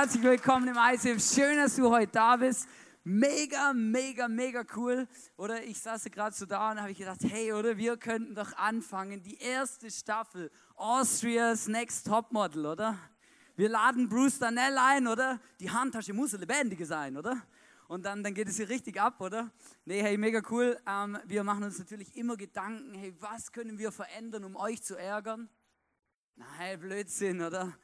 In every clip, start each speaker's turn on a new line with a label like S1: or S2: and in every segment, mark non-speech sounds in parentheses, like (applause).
S1: Herzlich willkommen im ICF. Schön, dass du heute da bist. Mega, mega, mega cool. Oder ich saß gerade so da und habe gedacht, hey, oder wir könnten doch anfangen, die erste Staffel Austria's Next Topmodel, oder? Wir laden Bruce Danell ein, oder? Die Handtasche muss lebendig sein, oder? Und dann, dann geht es hier richtig ab, oder? Nee, hey, mega cool. Ähm, wir machen uns natürlich immer Gedanken, hey, was können wir verändern, um euch zu ärgern? Nein, Blödsinn, oder?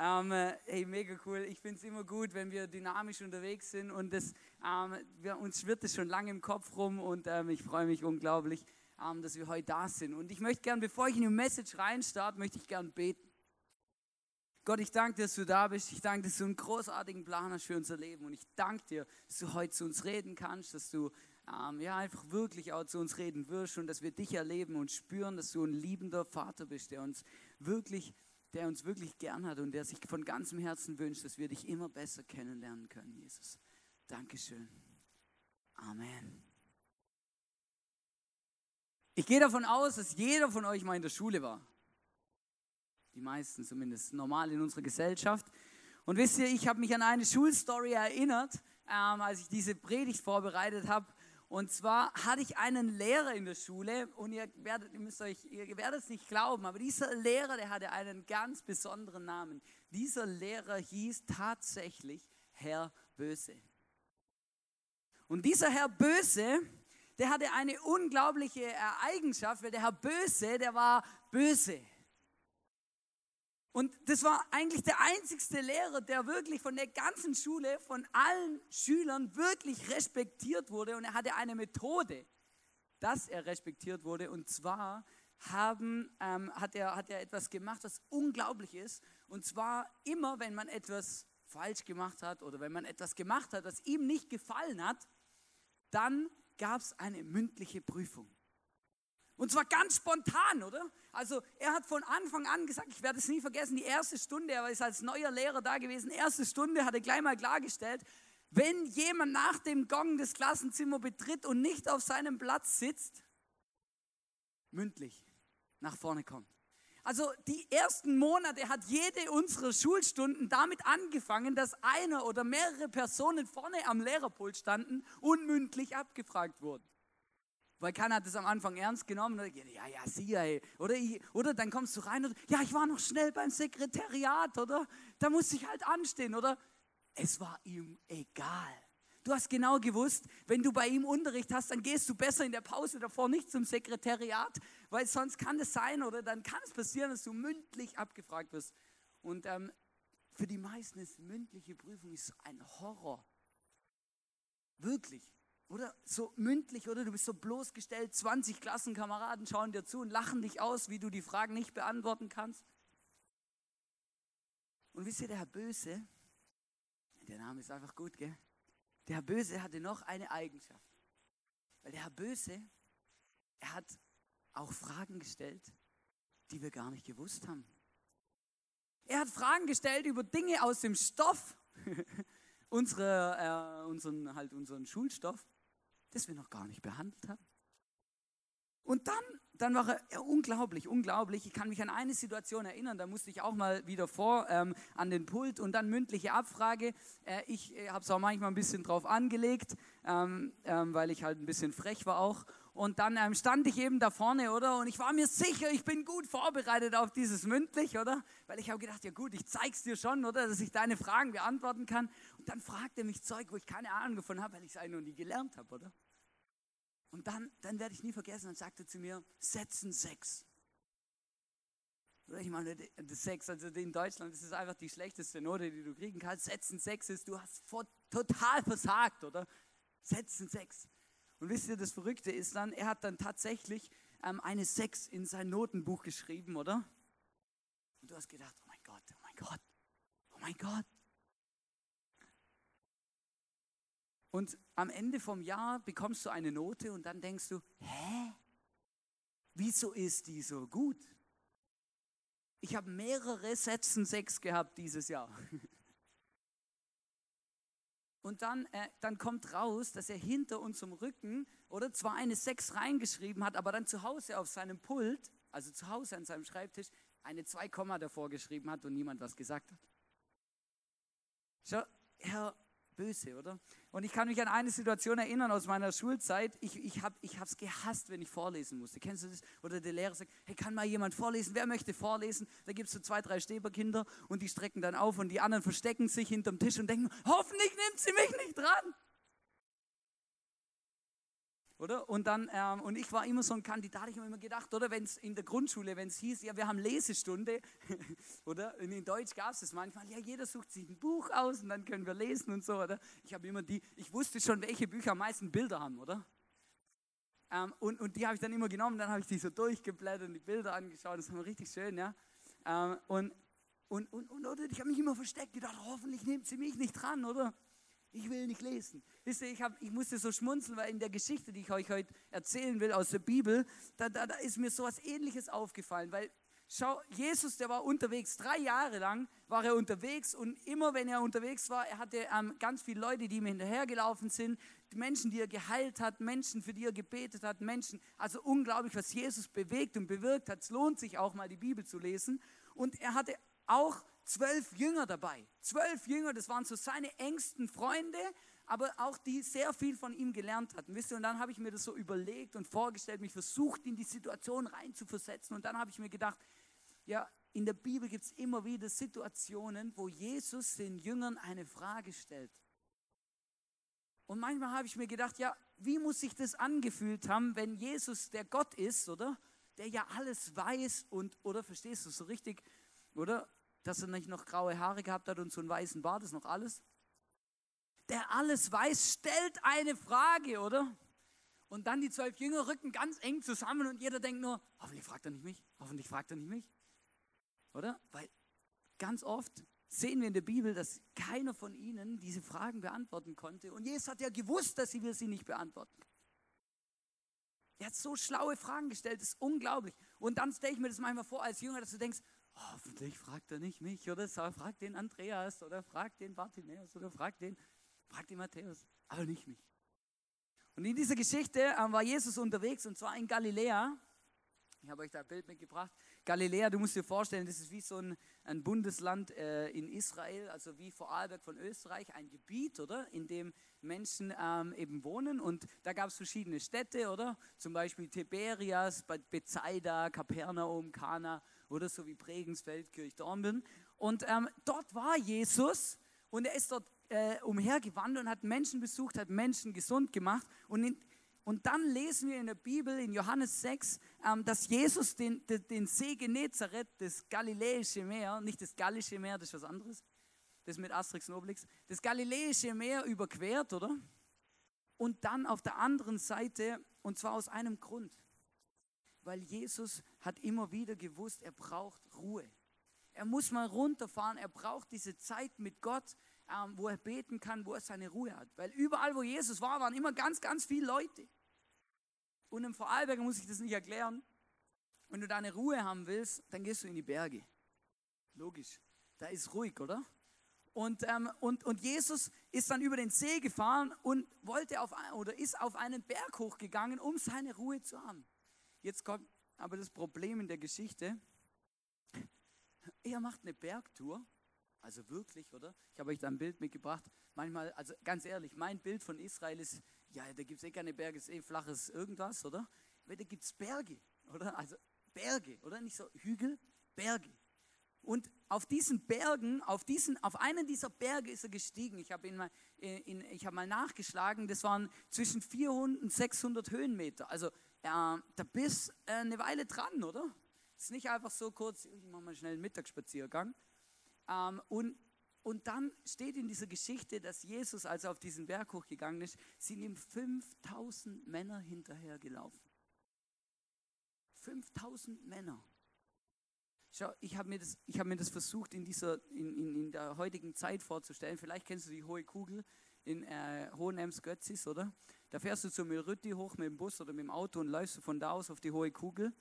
S1: Ähm, hey, mega cool. Ich finde es immer gut, wenn wir dynamisch unterwegs sind und das, ähm, wir, uns schwirrt es schon lange im Kopf rum und ähm, ich freue mich unglaublich, ähm, dass wir heute da sind. Und ich möchte gern, bevor ich in die Message reinstarte, möchte ich gern beten. Gott, ich danke dir, dass du da bist. Ich danke, dass du einen großartigen Plan hast für unser Leben. Und ich danke dir, dass du heute zu uns reden kannst, dass du ähm, ja, einfach wirklich auch zu uns reden wirst und dass wir dich erleben und spüren, dass du ein liebender Vater bist, der uns wirklich der uns wirklich gern hat und der sich von ganzem Herzen wünscht, dass wir dich immer besser kennenlernen können, Jesus. Dankeschön. Amen. Ich gehe davon aus, dass jeder von euch mal in der Schule war. Die meisten zumindest, normal in unserer Gesellschaft. Und wisst ihr, ich habe mich an eine Schulstory erinnert, ähm, als ich diese Predigt vorbereitet habe. Und zwar hatte ich einen Lehrer in der Schule und ihr werdet, ihr müsst euch, ihr werdet es nicht glauben, aber dieser Lehrer, der hatte einen ganz besonderen Namen. Dieser Lehrer hieß tatsächlich Herr Böse. Und dieser Herr Böse, der hatte eine unglaubliche Eigenschaft, weil der Herr Böse, der war böse. Und das war eigentlich der einzigste Lehrer, der wirklich von der ganzen Schule, von allen Schülern wirklich respektiert wurde. Und er hatte eine Methode, dass er respektiert wurde. Und zwar haben, ähm, hat, er, hat er etwas gemacht, was unglaublich ist. Und zwar immer, wenn man etwas falsch gemacht hat oder wenn man etwas gemacht hat, was ihm nicht gefallen hat, dann gab es eine mündliche Prüfung. Und zwar ganz spontan, oder? Also er hat von Anfang an gesagt, ich werde es nie vergessen, die erste Stunde, er ist als neuer Lehrer da gewesen, erste Stunde hat er gleich mal klargestellt, wenn jemand nach dem Gong das Klassenzimmer betritt und nicht auf seinem Platz sitzt, mündlich nach vorne kommt. Also die ersten Monate hat jede unserer Schulstunden damit angefangen, dass einer oder mehrere Personen vorne am Lehrerpult standen und mündlich abgefragt wurden. Weil keiner hat das am Anfang ernst genommen. Ja, ja, sie, ey. Oder, oder dann kommst du rein und, ja, ich war noch schnell beim Sekretariat, oder? Da musste ich halt anstehen, oder? Es war ihm egal. Du hast genau gewusst, wenn du bei ihm Unterricht hast, dann gehst du besser in der Pause davor nicht zum Sekretariat, weil sonst kann es sein oder dann kann es passieren, dass du mündlich abgefragt wirst. Und ähm, für die meisten ist mündliche Prüfung ist ein Horror. Wirklich. Oder so mündlich, oder du bist so bloßgestellt, 20 Klassenkameraden schauen dir zu und lachen dich aus, wie du die Fragen nicht beantworten kannst. Und wisst ihr, der Herr Böse, der Name ist einfach gut, gell? Der Herr Böse hatte noch eine Eigenschaft. Weil der Herr Böse, er hat auch Fragen gestellt, die wir gar nicht gewusst haben. Er hat Fragen gestellt über Dinge aus dem Stoff, (laughs) unsere, äh, unseren, halt unseren Schulstoff, das wir noch gar nicht behandelt haben. Und dann, dann war er ja, unglaublich, unglaublich. Ich kann mich an eine Situation erinnern, da musste ich auch mal wieder vor ähm, an den Pult und dann mündliche Abfrage. Äh, ich äh, habe es auch manchmal ein bisschen drauf angelegt, ähm, ähm, weil ich halt ein bisschen frech war auch. Und dann ähm, stand ich eben da vorne, oder? Und ich war mir sicher, ich bin gut vorbereitet auf dieses mündlich, oder? Weil ich habe gedacht, ja gut, ich zeig's dir schon, oder? Dass ich deine Fragen beantworten kann. Und dann fragt er mich Zeug, wo ich keine Ahnung davon habe, weil ich es eigentlich noch nie gelernt habe, oder? Und dann, dann werde ich nie vergessen, dann sagte zu mir, setzen sechs. Ich meine, das Sechs, also in Deutschland, das ist einfach die schlechteste Note, die du kriegen kannst. Setzen sechs ist, du hast vor, total versagt, oder? Setzen sechs. Und wisst ihr, das Verrückte ist dann, er hat dann tatsächlich ähm, eine Sechs in sein Notenbuch geschrieben, oder? Und du hast gedacht, oh mein Gott, oh mein Gott, oh mein Gott. Und am Ende vom Jahr bekommst du eine Note und dann denkst du, hä? Wieso ist die so gut? Ich habe mehrere Sätzen sechs gehabt dieses Jahr. (laughs) Und dann, äh, dann kommt raus, dass er hinter unserem Rücken oder zwar eine sechs reingeschrieben hat, aber dann zu Hause auf seinem Pult, also zu Hause an seinem Schreibtisch, eine zwei Komma davor geschrieben hat und niemand was gesagt hat. eher böse, oder? Und ich kann mich an eine Situation erinnern aus meiner Schulzeit. Ich, ich habe es gehasst, wenn ich vorlesen musste. Kennst du das? Oder der Lehrer sagt, hey, kann mal jemand vorlesen? Wer möchte vorlesen? Da gibt es so zwei, drei Stäberkinder und die strecken dann auf und die anderen verstecken sich hinterm Tisch und denken, hoffentlich nimmt sie mich nicht dran oder? Und dann, ähm, und ich war immer so ein Kandidat, ich habe immer gedacht, oder, wenn es in der Grundschule, wenn es hieß, ja, wir haben Lesestunde, (laughs) oder? Und in Deutsch gab es das manchmal, ja, jeder sucht sich ein Buch aus und dann können wir lesen und so, oder? Ich habe immer die, ich wusste schon, welche Bücher am meisten Bilder haben, oder? Ähm, und, und die habe ich dann immer genommen, dann habe ich die so durchgeblättert und die Bilder angeschaut, das war richtig schön, ja. Ähm, und, und, und, und, oder? Ich habe mich immer versteckt, gedacht, hoffentlich nimmt sie mich nicht dran, oder? Ich will nicht lesen. Wisst ihr, ich, hab, ich musste so schmunzeln, weil in der Geschichte, die ich euch heute erzählen will aus der Bibel, da, da, da ist mir so etwas Ähnliches aufgefallen. Weil, schau, Jesus, der war unterwegs, drei Jahre lang war er unterwegs und immer, wenn er unterwegs war, er hatte ähm, ganz viele Leute, die ihm hinterhergelaufen sind, Menschen, die er geheilt hat, Menschen, für die er gebetet hat, Menschen. Also unglaublich, was Jesus bewegt und bewirkt hat. Es lohnt sich auch mal, die Bibel zu lesen. Und er hatte auch zwölf Jünger dabei. Zwölf Jünger, das waren so seine engsten Freunde, aber auch die sehr viel von ihm gelernt hatten. Wisst ihr, und dann habe ich mir das so überlegt und vorgestellt, mich versucht, in die Situation reinzuversetzen. Und dann habe ich mir gedacht, ja, in der Bibel gibt es immer wieder Situationen, wo Jesus den Jüngern eine Frage stellt. Und manchmal habe ich mir gedacht, ja, wie muss sich das angefühlt haben, wenn Jesus der Gott ist, oder? Der ja alles weiß und, oder verstehst du so richtig, oder? Dass er nicht noch graue Haare gehabt hat und so einen weißen Bart, ist noch alles. Der alles weiß, stellt eine Frage, oder? Und dann die zwölf Jünger rücken ganz eng zusammen und jeder denkt nur, hoffentlich fragt er nicht mich, hoffentlich fragt er nicht mich. Oder? Weil ganz oft sehen wir in der Bibel, dass keiner von ihnen diese Fragen beantworten konnte. Und Jesus hat ja gewusst, dass wir sie nicht beantworten. Er hat so schlaue Fragen gestellt, das ist unglaublich. Und dann stelle ich mir das manchmal vor als Jünger, dass du denkst, hoffentlich fragt er nicht mich oder fragt den Andreas oder fragt den Bartimäus oder fragt den, fragt den Matthäus, aber nicht mich. Und in dieser Geschichte äh, war Jesus unterwegs und zwar in Galiläa. Ich habe euch da ein Bild mitgebracht. Galiläa, du musst dir vorstellen, das ist wie so ein, ein Bundesland äh, in Israel, also wie Vorarlberg von Österreich, ein Gebiet, oder? In dem Menschen ähm, eben wohnen. Und da gab es verschiedene Städte, oder? Zum Beispiel Tiberias, Bethsaida, Kapernaum, Kana oder so wie Pregensfeld, Kirchdornbirn. Und ähm, dort war Jesus und er ist dort äh, umhergewandert und hat Menschen besucht, hat Menschen gesund gemacht. Und, in, und dann lesen wir in der Bibel, in Johannes 6, ähm, dass Jesus den, den, den See Genezareth, das Galiläische Meer, nicht das Gallische Meer, das ist was anderes, das mit Asterix und Obelix, das Galiläische Meer überquert, oder? Und dann auf der anderen Seite, und zwar aus einem Grund weil Jesus hat immer wieder gewusst, er braucht Ruhe. Er muss mal runterfahren, er braucht diese Zeit mit Gott, ähm, wo er beten kann, wo er seine Ruhe hat. Weil überall, wo Jesus war, waren immer ganz, ganz viele Leute. Und im Vorarlberger muss ich das nicht erklären. Wenn du deine Ruhe haben willst, dann gehst du in die Berge. Logisch. Da ist ruhig, oder? Und, ähm, und, und Jesus ist dann über den See gefahren und wollte auf, oder ist auf einen Berg hochgegangen, um seine Ruhe zu haben. Jetzt kommt aber das Problem in der Geschichte. Er macht eine Bergtour, also wirklich, oder? Ich habe euch da ein Bild mitgebracht. Manchmal, also ganz ehrlich, mein Bild von Israel ist, ja, da gibt es eh keine Berge, ist eh flaches irgendwas, oder? Da gibt es Berge, oder? Also Berge, oder? Nicht so Hügel, Berge. Und auf diesen Bergen, auf, diesen, auf einen dieser Berge ist er gestiegen. Ich habe mal, ich hab mal nachgeschlagen, das waren zwischen 400 und 600 Höhenmeter. Also äh, da bist äh, eine Weile dran, oder? Es ist nicht einfach so kurz, ich mache mal schnell einen Mittagsspaziergang. Ähm, und, und dann steht in dieser Geschichte, dass Jesus, als er auf diesen Berg hochgegangen ist, sind ihm 5000 Männer hinterhergelaufen. 5000 Männer. Schau, ich habe mir, das, hab mir das versucht in, dieser, in, in, in der heutigen Zeit vorzustellen. Vielleicht kennst du die hohe Kugel in äh, Hohenems-Götzis, oder? Da fährst du zu Milrütti hoch mit dem Bus oder mit dem Auto und läufst du von da aus auf die hohe Kugel.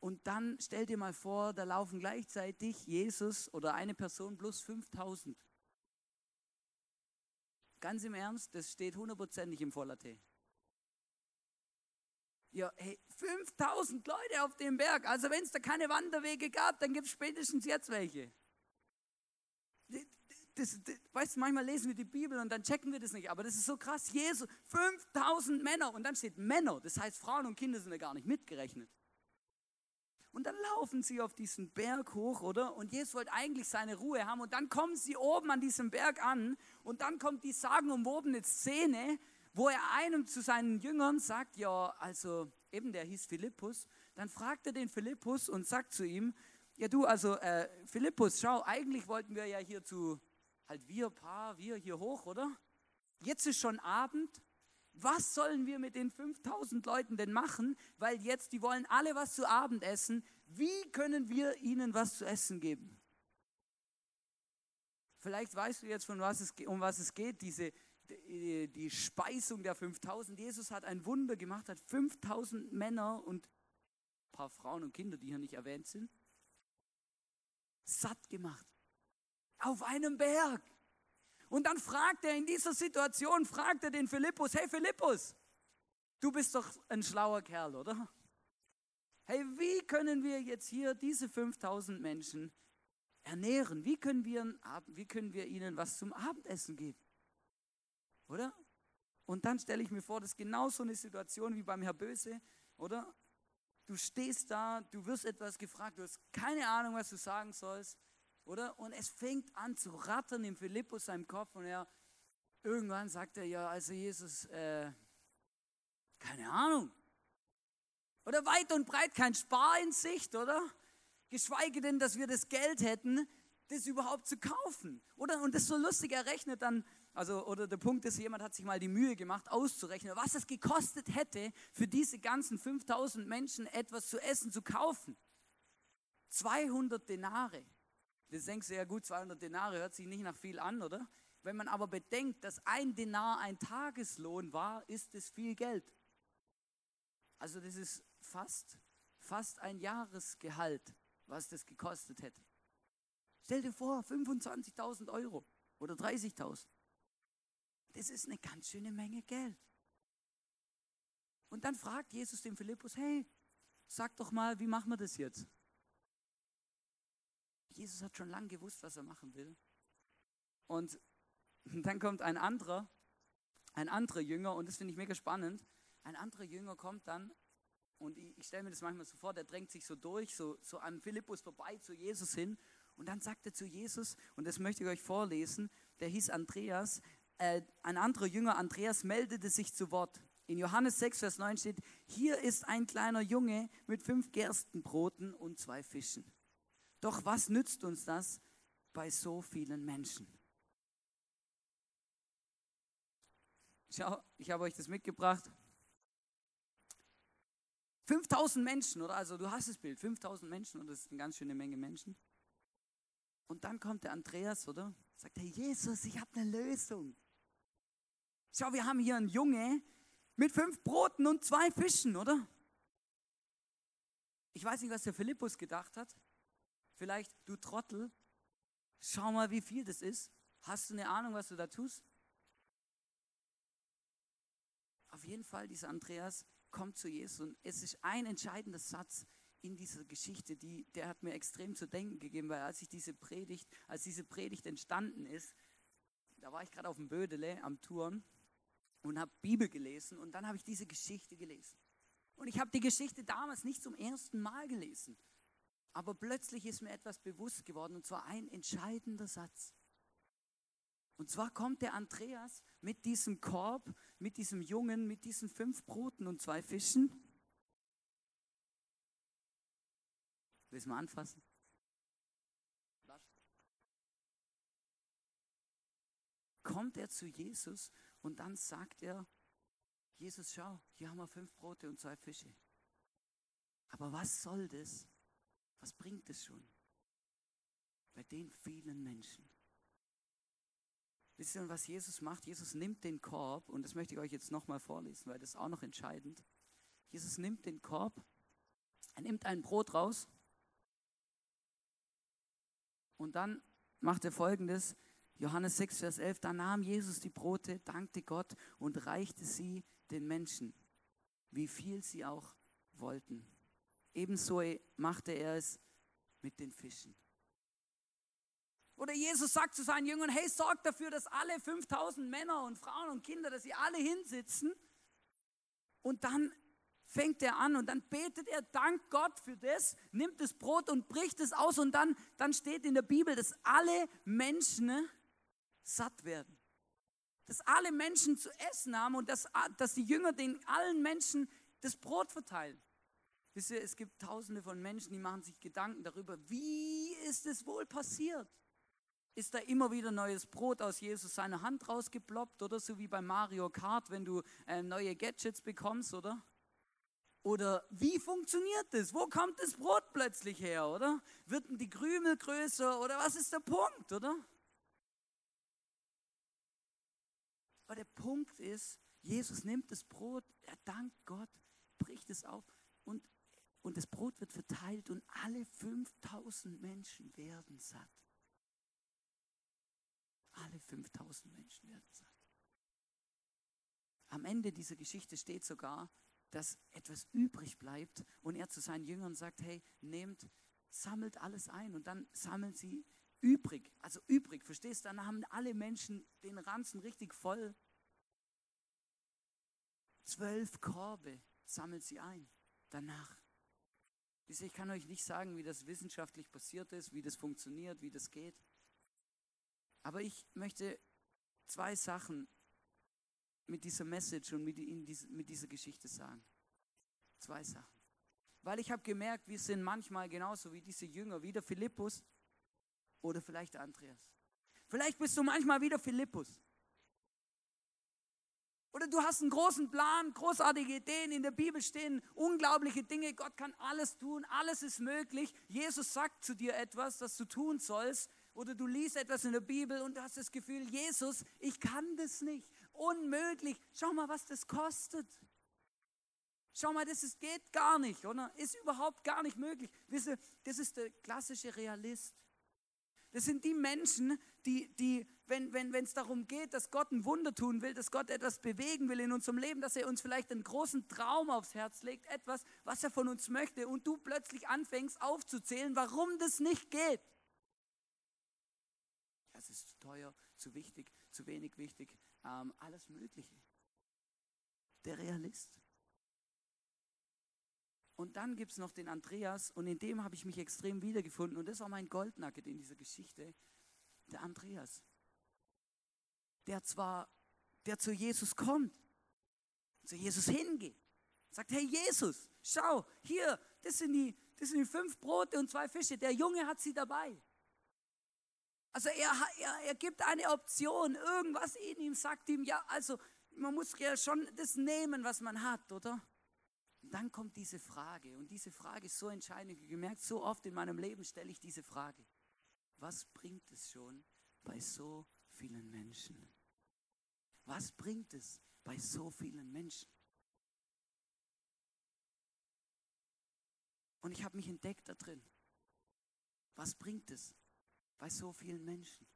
S1: Und dann stell dir mal vor, da laufen gleichzeitig Jesus oder eine Person plus 5000. Ganz im Ernst, das steht hundertprozentig im Voller-T. Ja, hey, 5000 Leute auf dem Berg. Also wenn es da keine Wanderwege gab, dann gibt es spätestens jetzt welche. Das, das, weißt du, manchmal lesen wir die Bibel und dann checken wir das nicht, aber das ist so krass. Jesus, 5000 Männer und dann steht Männer, das heißt Frauen und Kinder sind ja gar nicht mitgerechnet. Und dann laufen sie auf diesen Berg hoch, oder? Und Jesus wollte eigentlich seine Ruhe haben. Und dann kommen sie oben an diesem Berg an. Und dann kommt die sagenumwobene Szene, wo er einem zu seinen Jüngern sagt, ja, also eben der hieß Philippus. Dann fragt er den Philippus und sagt zu ihm, ja du, also äh, Philippus, schau, eigentlich wollten wir ja hier zu, halt wir Paar, wir hier hoch, oder? Jetzt ist schon Abend. Was sollen wir mit den 5000 Leuten denn machen? Weil jetzt, die wollen alle was zu Abend essen. Wie können wir ihnen was zu essen geben? Vielleicht weißt du jetzt, von was es, um was es geht, diese, die, Speisung der 5000. Jesus hat ein Wunder gemacht, hat 5000 Männer und ein paar Frauen und Kinder, die hier nicht erwähnt sind, satt gemacht. Auf einem Berg. Und dann fragt er in dieser Situation, fragt er den Philippus, hey Philippus, du bist doch ein schlauer Kerl, oder? Hey, wie können wir jetzt hier diese 5000 Menschen ernähren? Wie können wir, wie können wir ihnen was zum Abendessen geben? Oder? Und dann stelle ich mir vor, das ist genau so eine Situation wie beim Herr Böse, oder? Du stehst da, du wirst etwas gefragt, du hast keine Ahnung, was du sagen sollst, oder? Und es fängt an zu rattern im Philippus seinem Kopf und er, irgendwann sagt er, ja, also Jesus, äh, keine Ahnung. Oder weit und breit kein Spar in Sicht, oder? Geschweige denn, dass wir das Geld hätten, das überhaupt zu kaufen. Oder? Und das ist so lustig, er rechnet dann, also, oder der Punkt ist, jemand hat sich mal die Mühe gemacht, auszurechnen, was es gekostet hätte, für diese ganzen 5000 Menschen etwas zu essen, zu kaufen. 200 Denare. Das denkst du ja gut, 200 Denare hört sich nicht nach viel an, oder? Wenn man aber bedenkt, dass ein Denar ein Tageslohn war, ist es viel Geld. Also das ist fast, fast ein Jahresgehalt, was das gekostet hätte. Stell dir vor, 25.000 Euro oder 30.000. Das ist eine ganz schöne Menge Geld. Und dann fragt Jesus den Philippus, hey, sag doch mal, wie machen wir das jetzt? Jesus hat schon lange gewusst, was er machen will. Und (laughs) dann kommt ein anderer, ein anderer Jünger, und das finde ich mega spannend. Ein anderer Jünger kommt dann, und ich, ich stelle mir das manchmal so vor, der drängt sich so durch, so, so an Philippus vorbei zu Jesus hin. Und dann sagt er zu Jesus, und das möchte ich euch vorlesen, der hieß Andreas, äh, ein anderer Jünger, Andreas, meldete sich zu Wort. In Johannes 6, Vers 9 steht, hier ist ein kleiner Junge mit fünf Gerstenbroten und zwei Fischen. Doch was nützt uns das bei so vielen Menschen? Schau, ich habe euch das mitgebracht. 5000 Menschen, oder? Also du hast das Bild, 5000 Menschen, und das ist eine ganz schöne Menge Menschen. Und dann kommt der Andreas, oder? Sagt, hey Jesus, ich habe eine Lösung. Schau, wir haben hier einen Junge mit fünf Broten und zwei Fischen, oder? Ich weiß nicht, was der Philippus gedacht hat. Vielleicht, du Trottel, schau mal, wie viel das ist. Hast du eine Ahnung, was du da tust? Auf jeden Fall, dieser Andreas kommt zu Jesus und es ist ein entscheidender Satz in dieser Geschichte, die, der hat mir extrem zu denken gegeben, weil als ich diese Predigt, als diese Predigt entstanden ist, da war ich gerade auf dem Bödele am Touren und habe Bibel gelesen und dann habe ich diese Geschichte gelesen. Und ich habe die Geschichte damals nicht zum ersten Mal gelesen. Aber plötzlich ist mir etwas bewusst geworden, und zwar ein entscheidender Satz. Und zwar kommt der Andreas mit diesem Korb, mit diesem Jungen, mit diesen fünf Broten und zwei Fischen. Willst du mal anfassen? Kommt er zu Jesus und dann sagt er, Jesus, schau, hier haben wir fünf Brote und zwei Fische. Aber was soll das? Was bringt es schon? Bei den vielen Menschen. Wisst ihr, was Jesus macht? Jesus nimmt den Korb, und das möchte ich euch jetzt nochmal vorlesen, weil das ist auch noch entscheidend. Jesus nimmt den Korb, er nimmt ein Brot raus und dann macht er folgendes. Johannes 6, Vers 11, da nahm Jesus die Brote, dankte Gott und reichte sie den Menschen, wie viel sie auch wollten. Ebenso machte er es mit den Fischen. Oder Jesus sagt zu seinen Jüngern, hey, sorgt dafür, dass alle 5000 Männer und Frauen und Kinder, dass sie alle hinsitzen. Und dann fängt er an und dann betet er, dank Gott für das, nimmt das Brot und bricht es aus und dann, dann steht in der Bibel, dass alle Menschen satt werden. Dass alle Menschen zu essen haben und dass, dass die Jünger den allen Menschen das Brot verteilen. Wisst ihr, es gibt tausende von Menschen, die machen sich Gedanken darüber, wie ist es wohl passiert? ist da immer wieder neues Brot aus Jesus seiner Hand rausgeploppt, oder so wie bei Mario Kart, wenn du äh, neue Gadgets bekommst, oder? Oder wie funktioniert das? Wo kommt das Brot plötzlich her, oder? Wird die Krümel größer oder was ist der Punkt, oder? Aber der Punkt ist, Jesus nimmt das Brot, er dankt Gott, bricht es auf und, und das Brot wird verteilt und alle 5000 Menschen werden satt. Alle 5000 Menschen werden satt. Am Ende dieser Geschichte steht sogar, dass etwas übrig bleibt und er zu seinen Jüngern sagt, hey, nehmt, sammelt alles ein und dann sammeln sie übrig, also übrig, verstehst du? Dann haben alle Menschen den Ranzen richtig voll. Zwölf Korbe sammelt sie ein. Danach. Ich kann euch nicht sagen, wie das wissenschaftlich passiert ist, wie das funktioniert, wie das geht. Aber ich möchte zwei Sachen mit dieser Message und mit, mit dieser Geschichte sagen. Zwei Sachen. Weil ich habe gemerkt, wir sind manchmal genauso wie diese Jünger, wie der Philippus oder vielleicht Andreas. Vielleicht bist du manchmal wieder Philippus. Oder du hast einen großen Plan, großartige Ideen, in der Bibel stehen unglaubliche Dinge, Gott kann alles tun, alles ist möglich. Jesus sagt zu dir etwas, das du tun sollst oder du liest etwas in der Bibel und du hast das Gefühl, Jesus, ich kann das nicht, unmöglich. Schau mal, was das kostet. Schau mal, das ist, geht gar nicht, oder? Ist überhaupt gar nicht möglich. Wisse, das ist der klassische Realist. Das sind die Menschen, die, die wenn wenn es darum geht, dass Gott ein Wunder tun will, dass Gott etwas bewegen will in unserem Leben, dass er uns vielleicht einen großen Traum aufs Herz legt, etwas, was er von uns möchte, und du plötzlich anfängst aufzuzählen, warum das nicht geht es ist zu teuer, zu wichtig, zu wenig wichtig, ähm, alles Mögliche. Der Realist. Und dann gibt es noch den Andreas und in dem habe ich mich extrem wiedergefunden und das war mein Goldnugget in dieser Geschichte. Der Andreas. Der zwar, der zu Jesus kommt, zu Jesus hingeht, sagt, hey Jesus, schau, hier, das sind die, das sind die fünf Brote und zwei Fische. Der Junge hat sie dabei. Also er, er, er gibt eine Option, irgendwas in ihm sagt ihm, ja, also man muss ja schon das nehmen, was man hat, oder? Und dann kommt diese Frage und diese Frage ist so entscheidend. Ich habe gemerkt, so oft in meinem Leben stelle ich diese Frage. Was bringt es schon bei so vielen Menschen? Was bringt es bei so vielen Menschen? Und ich habe mich entdeckt da drin. Was bringt es? bei so vielen Menschen.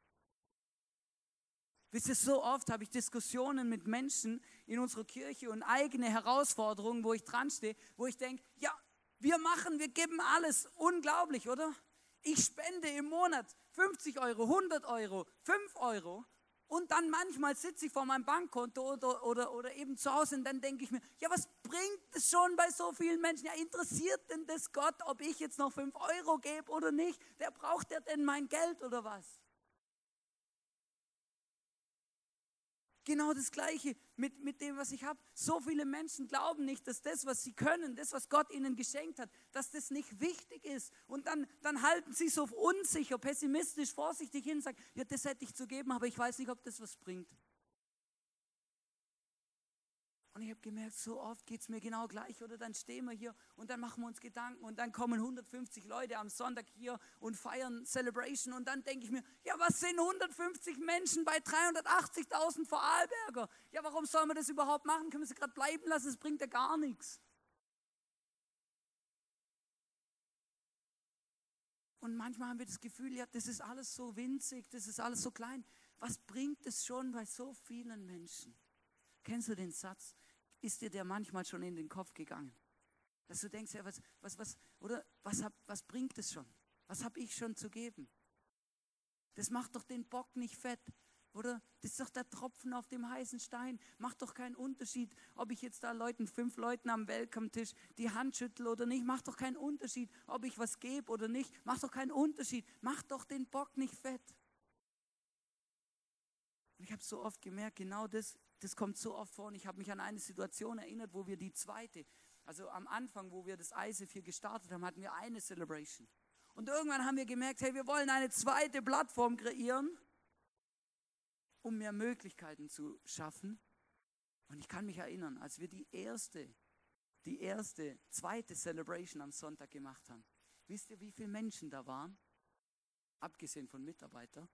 S1: Wisst ihr, so oft habe ich Diskussionen mit Menschen in unserer Kirche und eigene Herausforderungen, wo ich dran stehe, wo ich denke, ja, wir machen, wir geben alles. Unglaublich, oder? Ich spende im Monat 50 Euro, 100 Euro, 5 Euro und dann manchmal sitze ich vor meinem Bankkonto oder, oder, oder eben zu Hause und dann denke ich mir, ja, was bringt es schon bei so vielen Menschen? Ja, interessiert denn das Gott, ob ich jetzt noch 5 Euro gebe oder nicht? Der braucht ja denn mein Geld oder was? Genau das Gleiche mit, mit dem, was ich habe. So viele Menschen glauben nicht, dass das, was sie können, das, was Gott ihnen geschenkt hat, dass das nicht wichtig ist. Und dann, dann halten sie so unsicher, pessimistisch, vorsichtig hin und sagen, ja, das hätte ich zu geben, aber ich weiß nicht, ob das was bringt. Und ich habe gemerkt, so oft geht es mir genau gleich. Oder dann stehen wir hier und dann machen wir uns Gedanken und dann kommen 150 Leute am Sonntag hier und feiern Celebration. Und dann denke ich mir, ja, was sind 150 Menschen bei 380.000 Vorarlberger? Ja, warum sollen wir das überhaupt machen? Können wir sie gerade bleiben lassen? Es bringt ja gar nichts. Und manchmal haben wir das Gefühl, ja, das ist alles so winzig, das ist alles so klein. Was bringt es schon bei so vielen Menschen? Kennst du den Satz? Ist dir der manchmal schon in den Kopf gegangen? Dass du denkst, ja, was, was, was, oder was, hab, was bringt es schon? Was habe ich schon zu geben? Das macht doch den Bock nicht fett. Oder? Das ist doch der Tropfen auf dem heißen Stein. Macht doch keinen Unterschied, ob ich jetzt da Leuten, fünf Leuten am Welcome-Tisch die Hand schüttle oder nicht. Macht doch keinen Unterschied, ob ich was gebe oder nicht. Macht doch keinen Unterschied. Macht doch den Bock nicht fett. Ich habe so oft gemerkt, genau das, das kommt so oft vor. Und ich habe mich an eine Situation erinnert, wo wir die zweite, also am Anfang, wo wir das ISF hier gestartet haben, hatten wir eine Celebration. Und irgendwann haben wir gemerkt, hey, wir wollen eine zweite Plattform kreieren um mehr Möglichkeiten zu schaffen. Und ich kann mich erinnern, als wir die erste, die erste, zweite Celebration am Sonntag gemacht haben. Wisst ihr, wie viele Menschen da waren? Abgesehen von Mitarbeitern.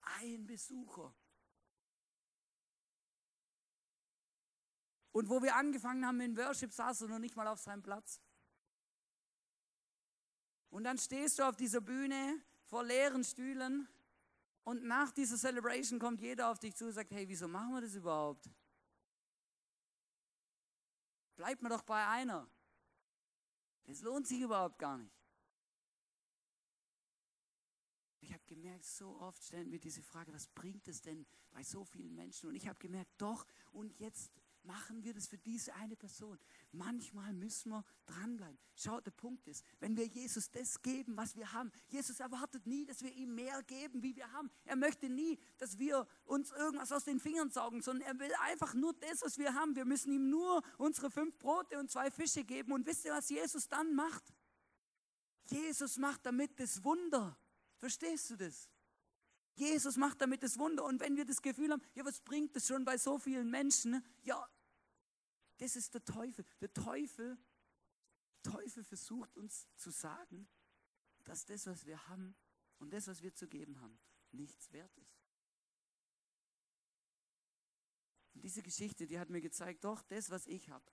S1: Ein Besucher. Und wo wir angefangen haben mit Worship, saß er noch nicht mal auf seinem Platz. Und dann stehst du auf dieser Bühne vor leeren Stühlen und nach dieser Celebration kommt jeder auf dich zu und sagt, hey, wieso machen wir das überhaupt? Bleibt mir doch bei einer. Das lohnt sich überhaupt gar nicht. Ich habe gemerkt, so oft stellen wir diese Frage, was bringt es denn bei so vielen Menschen? Und ich habe gemerkt, doch, und jetzt machen wir das für diese eine Person. Manchmal müssen wir dranbleiben. Schau, der Punkt ist, wenn wir Jesus das geben, was wir haben, Jesus erwartet nie, dass wir ihm mehr geben, wie wir haben. Er möchte nie, dass wir uns irgendwas aus den Fingern saugen, sondern er will einfach nur das, was wir haben. Wir müssen ihm nur unsere fünf Brote und zwei Fische geben. Und wisst ihr, was Jesus dann macht? Jesus macht damit das Wunder. Verstehst du das? Jesus macht damit das Wunder. Und wenn wir das Gefühl haben, ja, was bringt das schon bei so vielen Menschen? Ja, das ist der Teufel. Der Teufel, Teufel versucht uns zu sagen, dass das, was wir haben und das, was wir zu geben haben, nichts wert ist. Und diese Geschichte, die hat mir gezeigt, doch, das, was ich habe,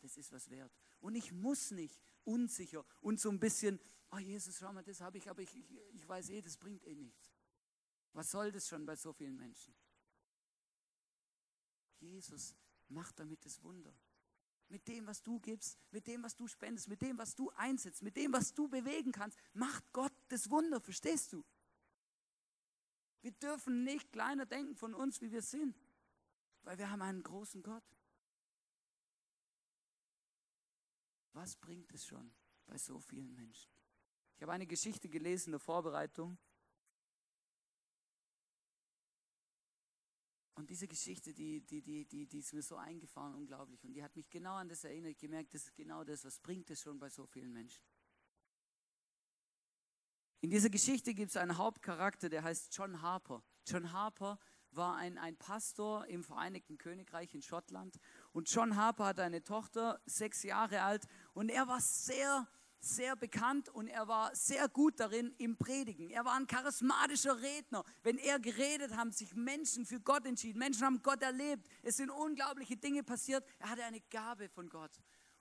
S1: das ist was wert. Und ich muss nicht unsicher und so ein bisschen, oh Jesus, schau mal, das habe ich, aber ich, ich, ich weiß eh, das bringt eh nichts. Was soll das schon bei so vielen Menschen? Jesus macht damit das Wunder. Mit dem, was du gibst, mit dem, was du spendest, mit dem, was du einsetzt, mit dem, was du bewegen kannst, macht Gott das Wunder, verstehst du? Wir dürfen nicht kleiner denken von uns, wie wir sind, weil wir haben einen großen Gott. Was bringt es schon bei so vielen Menschen? Ich habe eine Geschichte gelesen in der Vorbereitung Und diese Geschichte, die, die, die, die, die ist mir so eingefahren, unglaublich. Und die hat mich genau an das erinnert, gemerkt, das ist genau das, was bringt es schon bei so vielen Menschen. In dieser Geschichte gibt es einen Hauptcharakter, der heißt John Harper. John Harper war ein, ein Pastor im Vereinigten Königreich in Schottland. Und John Harper hatte eine Tochter, sechs Jahre alt. Und er war sehr sehr bekannt und er war sehr gut darin im Predigen. Er war ein charismatischer Redner. Wenn er geredet, haben sich Menschen für Gott entschieden. Menschen haben Gott erlebt. Es sind unglaubliche Dinge passiert. Er hatte eine Gabe von Gott.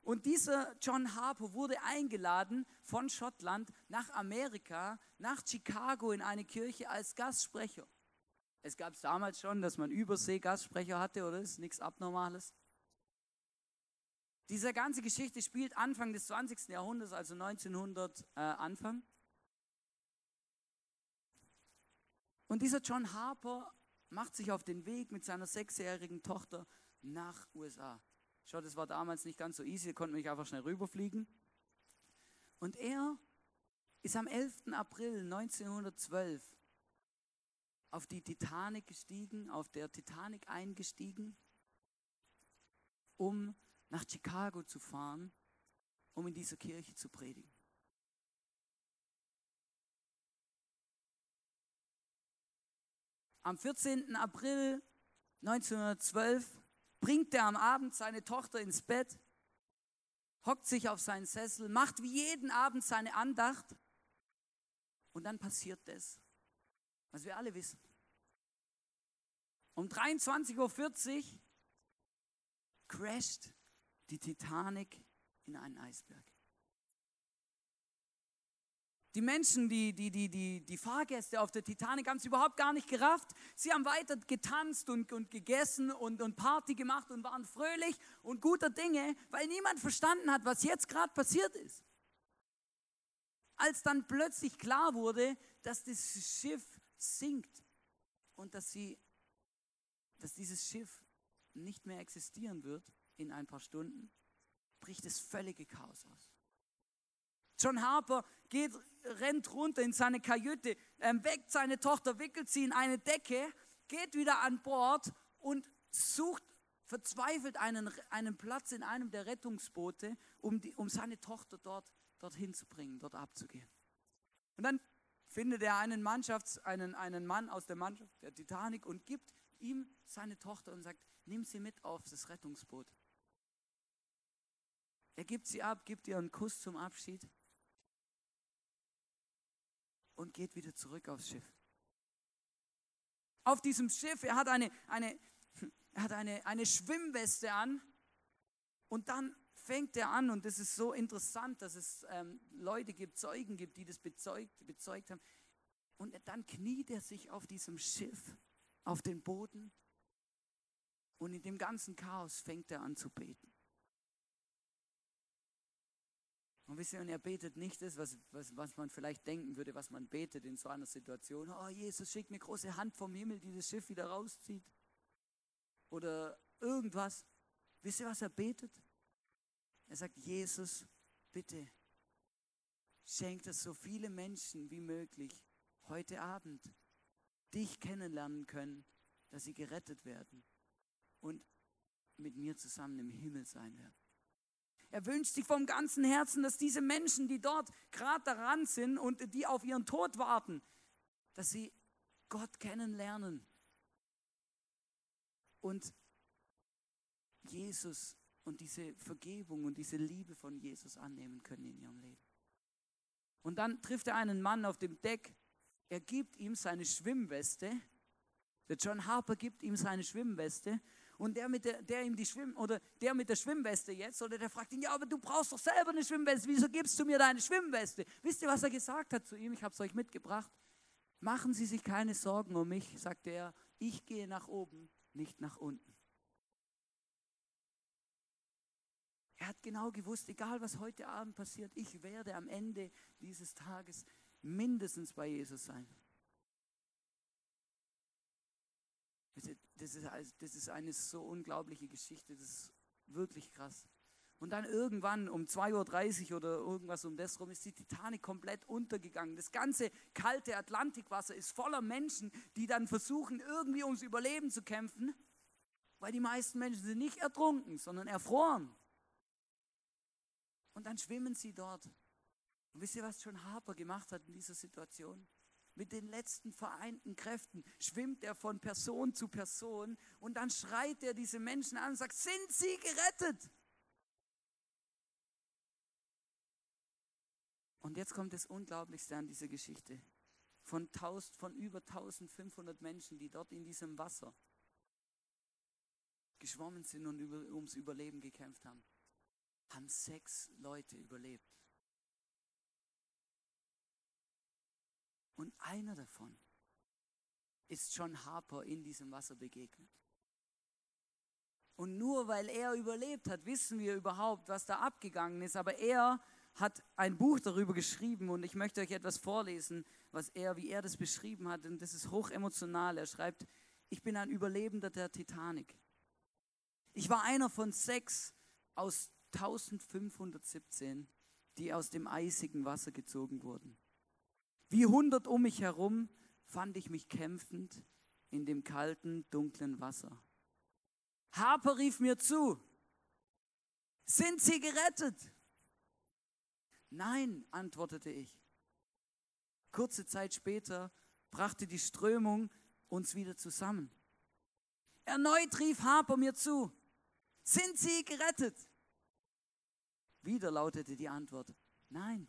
S1: Und dieser John Harper wurde eingeladen von Schottland nach Amerika, nach Chicago in eine Kirche als Gastsprecher. Es gab es damals schon, dass man Übersee Gastsprecher hatte, oder? Ist nichts Abnormales. Diese ganze Geschichte spielt Anfang des 20. Jahrhunderts, also 1900 äh, Anfang. Und dieser John Harper macht sich auf den Weg mit seiner sechsjährigen Tochter nach USA. Schau, das war damals nicht ganz so easy, er konnte nicht einfach schnell rüberfliegen. Und er ist am 11. April 1912 auf die Titanic gestiegen, auf der Titanic eingestiegen, um nach Chicago zu fahren, um in dieser Kirche zu predigen. Am 14. April 1912 bringt er am Abend seine Tochter ins Bett, hockt sich auf seinen Sessel, macht wie jeden Abend seine Andacht und dann passiert das, was wir alle wissen. Um 23.40 Uhr crasht die Titanic in einen Eisberg. Die Menschen, die, die, die, die, die Fahrgäste auf der Titanic haben es überhaupt gar nicht gerafft. Sie haben weiter getanzt und, und gegessen und, und Party gemacht und waren fröhlich und guter Dinge, weil niemand verstanden hat, was jetzt gerade passiert ist. Als dann plötzlich klar wurde, dass das Schiff sinkt und dass sie, dass dieses Schiff nicht mehr existieren wird in ein paar Stunden, bricht das völlige Chaos aus. John Harper geht, rennt runter in seine Kajüte, ähm, weckt seine Tochter, wickelt sie in eine Decke, geht wieder an Bord und sucht verzweifelt einen, einen Platz in einem der Rettungsboote, um, die, um seine Tochter dort dorthin zu bringen, dort abzugehen. Und dann findet er einen, Mannschafts-, einen, einen Mann aus der Mannschaft der Titanic und gibt ihm seine Tochter und sagt, nimm sie mit auf das Rettungsboot. Er gibt sie ab, gibt ihr einen Kuss zum Abschied und geht wieder zurück aufs Schiff. Auf diesem Schiff, er hat eine, eine, er hat eine, eine Schwimmweste an und dann fängt er an, und das ist so interessant, dass es ähm, Leute gibt, Zeugen gibt, die das bezeugt, bezeugt haben. Und dann kniet er sich auf diesem Schiff, auf den Boden und in dem ganzen Chaos fängt er an zu beten. Und wisst ihr, und er betet nicht das, was, was, was man vielleicht denken würde, was man betet in so einer Situation. Oh, Jesus schickt eine große Hand vom Himmel, die das Schiff wieder rauszieht. Oder irgendwas. Wisst ihr, was er betet? Er sagt, Jesus, bitte, schenk, dass so viele Menschen wie möglich heute Abend dich kennenlernen können, dass sie gerettet werden und mit mir zusammen im Himmel sein werden. Er wünscht sich vom ganzen Herzen, dass diese Menschen, die dort gerade daran sind und die auf ihren Tod warten, dass sie Gott kennenlernen. Und Jesus und diese Vergebung und diese Liebe von Jesus annehmen können in ihrem Leben. Und dann trifft er einen Mann auf dem Deck, er gibt ihm seine Schwimmweste, der John Harper gibt ihm seine Schwimmweste und der mit der, der ihm die Schwimm oder der mit der Schwimmweste jetzt oder der fragt ihn, ja, aber du brauchst doch selber eine Schwimmweste, wieso gibst du mir deine Schwimmweste? Wisst ihr, was er gesagt hat zu ihm? Ich habe es euch mitgebracht. Machen Sie sich keine Sorgen um mich, sagte er, ich gehe nach oben, nicht nach unten. Er hat genau gewusst, egal was heute Abend passiert, ich werde am Ende dieses Tages mindestens bei Jesus sein. Das ist, das ist eine so unglaubliche Geschichte, das ist wirklich krass. Und dann irgendwann um 2.30 Uhr oder irgendwas um das rum ist die Titanic komplett untergegangen. Das ganze kalte Atlantikwasser ist voller Menschen, die dann versuchen, irgendwie ums Überleben zu kämpfen, weil die meisten Menschen sind nicht ertrunken, sondern erfroren. Und dann schwimmen sie dort. Und wisst ihr, was John Harper gemacht hat in dieser Situation? Mit den letzten vereinten Kräften schwimmt er von Person zu Person und dann schreit er diese Menschen an und sagt, sind sie gerettet? Und jetzt kommt das Unglaublichste an dieser Geschichte. Von, 1000, von über 1500 Menschen, die dort in diesem Wasser geschwommen sind und über, ums Überleben gekämpft haben, haben sechs Leute überlebt. Und einer davon ist John Harper in diesem Wasser begegnet. Und nur weil er überlebt hat, wissen wir überhaupt, was da abgegangen ist. Aber er hat ein Buch darüber geschrieben und ich möchte euch etwas vorlesen, was er, wie er das beschrieben hat. Und das ist hoch emotional. Er schreibt, ich bin ein Überlebender der Titanic. Ich war einer von sechs aus 1517, die aus dem eisigen Wasser gezogen wurden. Wie hundert um mich herum fand ich mich kämpfend in dem kalten, dunklen Wasser. Harper rief mir zu, sind Sie gerettet? Nein, antwortete ich. Kurze Zeit später brachte die Strömung uns wieder zusammen. Erneut rief Harper mir zu, sind Sie gerettet? Wieder lautete die Antwort, nein.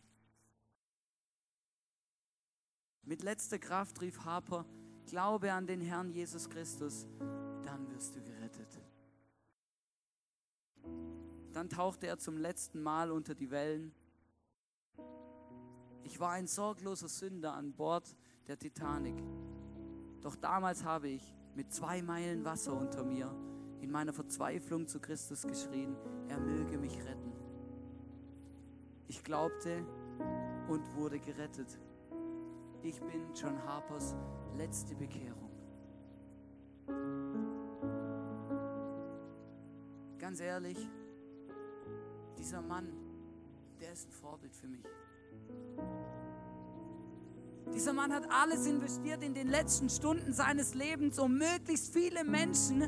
S1: Mit letzter Kraft rief Harper, glaube an den Herrn Jesus Christus, dann wirst du gerettet. Dann tauchte er zum letzten Mal unter die Wellen. Ich war ein sorgloser Sünder an Bord der Titanic. Doch damals habe ich mit zwei Meilen Wasser unter mir in meiner Verzweiflung zu Christus geschrien, er möge mich retten. Ich glaubte und wurde gerettet. Ich bin John Harpers letzte Bekehrung. Ganz ehrlich, dieser Mann, der ist ein Vorbild für mich. Dieser Mann hat alles investiert in den letzten Stunden seines Lebens, um möglichst viele Menschen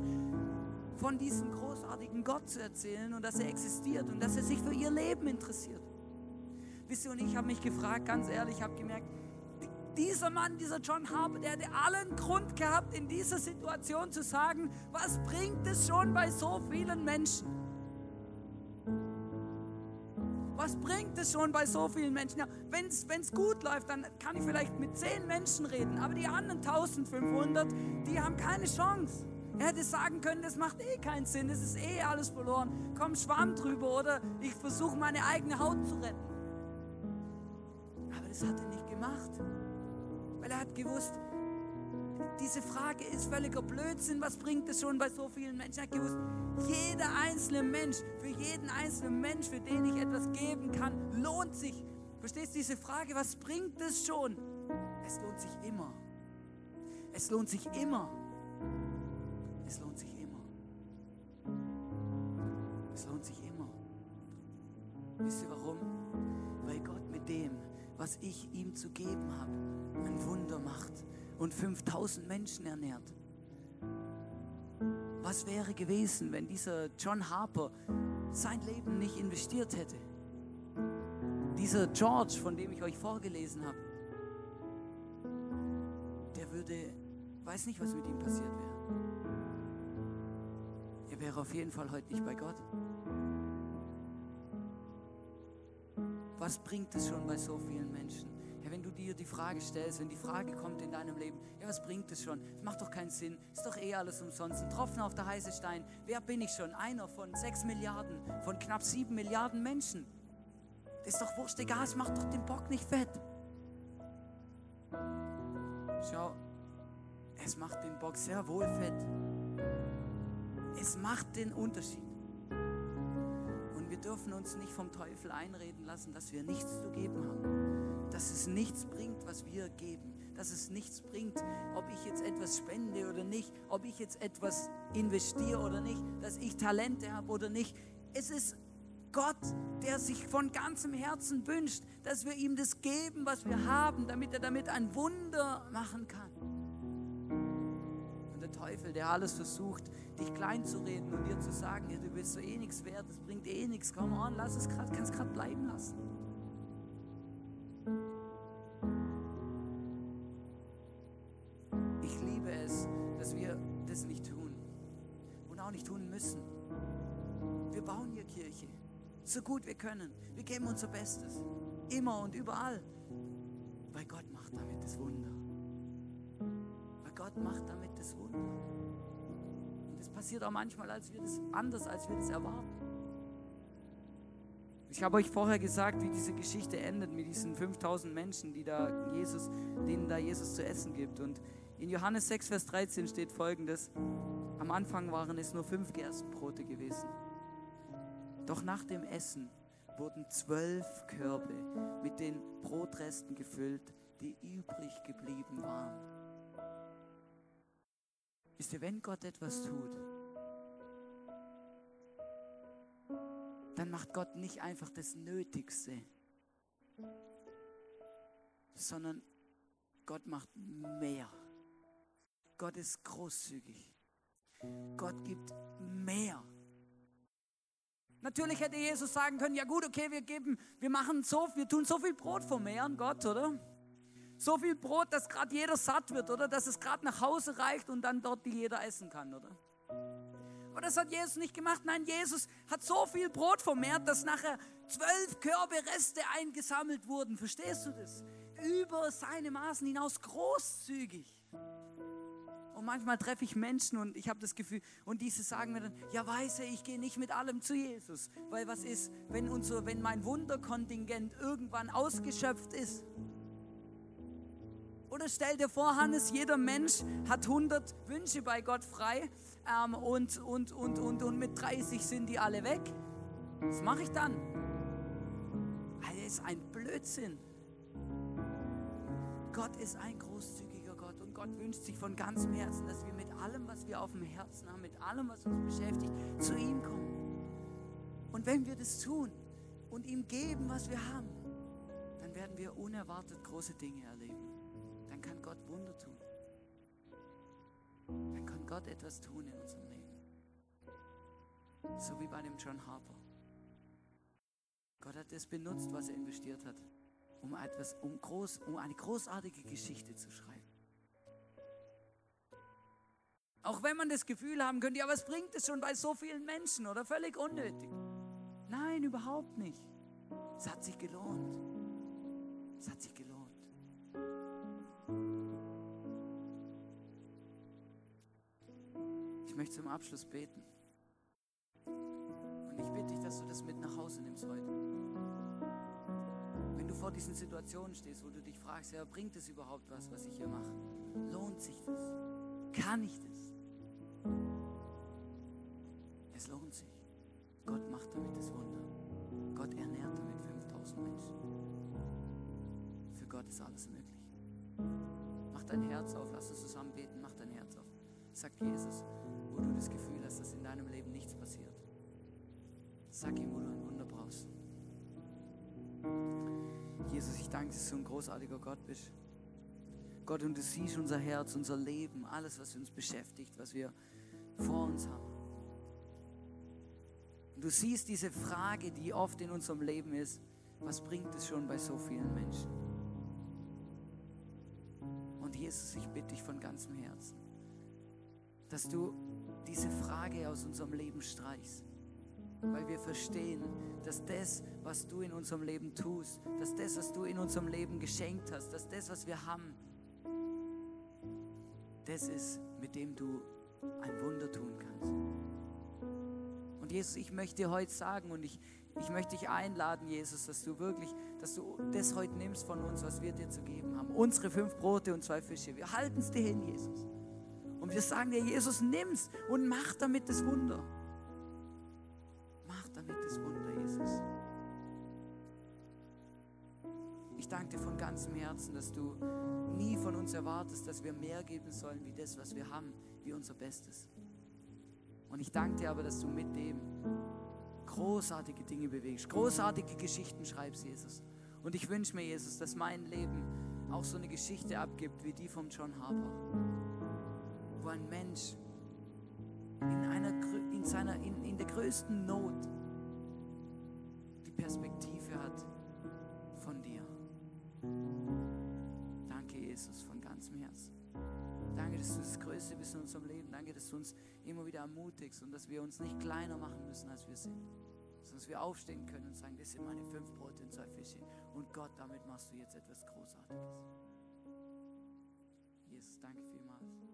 S1: von diesem großartigen Gott zu erzählen und dass er existiert und dass er sich für ihr Leben interessiert. Wisst ihr, und ich habe mich gefragt, ganz ehrlich, ich habe gemerkt, dieser Mann, dieser John Harper, der hätte allen Grund gehabt, in dieser Situation zu sagen, was bringt es schon bei so vielen Menschen? Was bringt es schon bei so vielen Menschen? Ja, Wenn es gut läuft, dann kann ich vielleicht mit zehn Menschen reden, aber die anderen 1500, die haben keine Chance. Er hätte sagen können, das macht eh keinen Sinn, es ist eh alles verloren. Komm, schwamm drüber oder ich versuche meine eigene Haut zu retten. Aber das hat er nicht gemacht, weil er hat gewusst, diese Frage ist völliger Blödsinn. Was bringt es schon bei so vielen Menschen? Er hat gewusst, jeder einzelne Mensch, für jeden einzelnen Mensch, für den ich etwas geben kann, lohnt sich. Verstehst du diese Frage? Was bringt es schon? Es lohnt sich immer. Es lohnt sich immer. Es lohnt sich immer. Es lohnt sich immer. Wisst ihr warum? Weil Gott mit dem, was ich ihm zu geben habe, ein Wunder macht und 5000 Menschen ernährt. Was wäre gewesen, wenn dieser John Harper sein Leben nicht investiert hätte? Dieser George, von dem ich euch vorgelesen habe, der würde, weiß nicht, was mit ihm passiert wäre. Er wäre auf jeden Fall heute nicht bei Gott. Was bringt es schon bei so vielen Menschen? Ja, wenn du dir die Frage stellst, wenn die Frage kommt in deinem Leben, ja, was bringt es schon? Es macht doch keinen Sinn, ist doch eh alles umsonst. Ein Tropfen auf der heiße Stein. Wer bin ich schon? Einer von sechs Milliarden, von knapp sieben Milliarden Menschen. Das ist doch wurscht, egal, es macht doch den Bock nicht fett. Schau, es macht den Bock sehr wohl fett. Es macht den Unterschied. Und wir dürfen uns nicht vom Teufel einreden lassen, dass wir nichts zu geben haben. Dass es nichts bringt, was wir geben. Dass es nichts bringt, ob ich jetzt etwas spende oder nicht, ob ich jetzt etwas investiere oder nicht, dass ich Talente habe oder nicht. Es ist Gott, der sich von ganzem Herzen wünscht, dass wir ihm das geben, was wir haben, damit er damit ein Wunder machen kann. Und der Teufel, der alles versucht, dich klein zu reden und dir zu sagen, ja, du bist so eh nichts wert, das bringt eh nichts, komm on, lass es gerade, kannst gerade bleiben lassen. So gut wir können. Wir geben unser Bestes, immer und überall, weil Gott macht damit das Wunder. Weil Gott macht damit das Wunder. Und es passiert auch manchmal als wir das, anders, als wir das erwarten. Ich habe euch vorher gesagt, wie diese Geschichte endet mit diesen 5000 Menschen, die da Jesus, denen da Jesus zu essen gibt. Und in Johannes 6, Vers 13 steht folgendes: Am Anfang waren es nur fünf Gerstenbrote gewesen. Doch nach dem Essen wurden zwölf Körbe mit den Brotresten gefüllt, die übrig geblieben waren. Wisst ihr, wenn Gott etwas tut, dann macht Gott nicht einfach das Nötigste, sondern Gott macht mehr. Gott ist großzügig. Gott gibt mehr. Natürlich hätte Jesus sagen können, ja gut, okay, wir geben, wir machen so, wir tun so viel Brot vermehren, Gott, oder? So viel Brot, dass gerade jeder satt wird, oder? Dass es gerade nach Hause reicht und dann dort jeder essen kann, oder? Aber das hat Jesus nicht gemacht. Nein, Jesus hat so viel Brot vermehrt, dass nachher zwölf Körbe Reste eingesammelt wurden. Verstehst du das? Über seine Maßen hinaus großzügig. Und manchmal treffe ich Menschen und ich habe das Gefühl, und diese sagen mir dann, ja weiße, ich gehe nicht mit allem zu Jesus. Weil was ist, wenn, unser, wenn mein Wunderkontingent irgendwann ausgeschöpft ist? Oder stell dir vor, Hannes, jeder Mensch hat 100 Wünsche bei Gott frei ähm, und, und, und, und, und mit 30 sind die alle weg. Was mache ich dann? Das ist ein Blödsinn. Gott ist ein großzügiger Gott wünscht sich von ganzem Herzen, dass wir mit allem, was wir auf dem Herzen haben, mit allem, was uns beschäftigt, zu ihm kommen. Und wenn wir das tun und ihm geben, was wir haben, dann werden wir unerwartet große Dinge erleben. Dann kann Gott Wunder tun. Dann kann Gott etwas tun in unserem Leben. So wie bei dem John Harper. Gott hat das benutzt, was er investiert hat um, etwas, um, groß, um eine großartige Geschichte zu schreiben. Auch wenn man das Gefühl haben könnte, ja, was bringt es schon bei so vielen Menschen oder völlig unnötig? Nein, überhaupt nicht. Es hat sich gelohnt. Es hat sich gelohnt. Ich möchte zum Abschluss beten. Und ich bitte dich, dass du das mit nach Hause nimmst heute vor diesen Situationen stehst, wo du dich fragst, ja, bringt es überhaupt was, was ich hier mache? Lohnt sich das? Kann ich das? 5000 Menschen. Für Gott ist alles möglich. Mach dein Herz auf, lass uns zusammen beten, mach dein Herz auf. Sag Jesus, wo du das Gefühl hast, dass in deinem Leben nichts passiert. Sag ihm, wo du ein Wunder brauchst. Jesus, ich danke, dass du ein großartiger Gott bist. Gott, und du siehst unser Herz, unser Leben, alles, was uns beschäftigt, was wir vor uns haben. Und du siehst diese Frage, die oft in unserem Leben ist, was bringt es schon bei so vielen Menschen? Und Jesus, ich bitte dich von ganzem Herzen, dass du diese Frage aus unserem Leben streichst weil wir verstehen, dass das, was du in unserem Leben tust, dass das, was du in unserem Leben geschenkt hast, dass das, was wir haben, das ist, mit dem du ein Wunder tun kannst. Und Jesus, ich möchte dir heute sagen und ich, ich möchte dich einladen, Jesus, dass du wirklich, dass du das heute nimmst von uns, was wir dir zu geben haben. Unsere fünf Brote und zwei Fische. Wir halten es dir hin, Jesus. Und wir sagen dir, Jesus, nimm's und mach damit das Wunder damit das Wunder, Jesus. Ich danke dir von ganzem Herzen, dass du nie von uns erwartest, dass wir mehr geben sollen wie das, was wir haben, wie unser Bestes. Und ich danke dir aber, dass du mit dem großartige Dinge bewegst, großartige Geschichten schreibst, Jesus. Und ich wünsche mir, Jesus, dass mein Leben auch so eine Geschichte abgibt wie die von John Harper, wo ein Mensch in, einer, in, seiner, in, in der größten Not Perspektive hat von dir. Danke, Jesus, von ganzem Herzen. Danke, dass du das Größte bist in unserem Leben. Danke, dass du uns immer wieder ermutigst und dass wir uns nicht kleiner machen müssen, als wir sind. Dass wir aufstehen können und sagen, das sind meine fünf Brote und zwei Fische. Und Gott, damit machst du jetzt etwas Großartiges. Jesus, danke vielmals.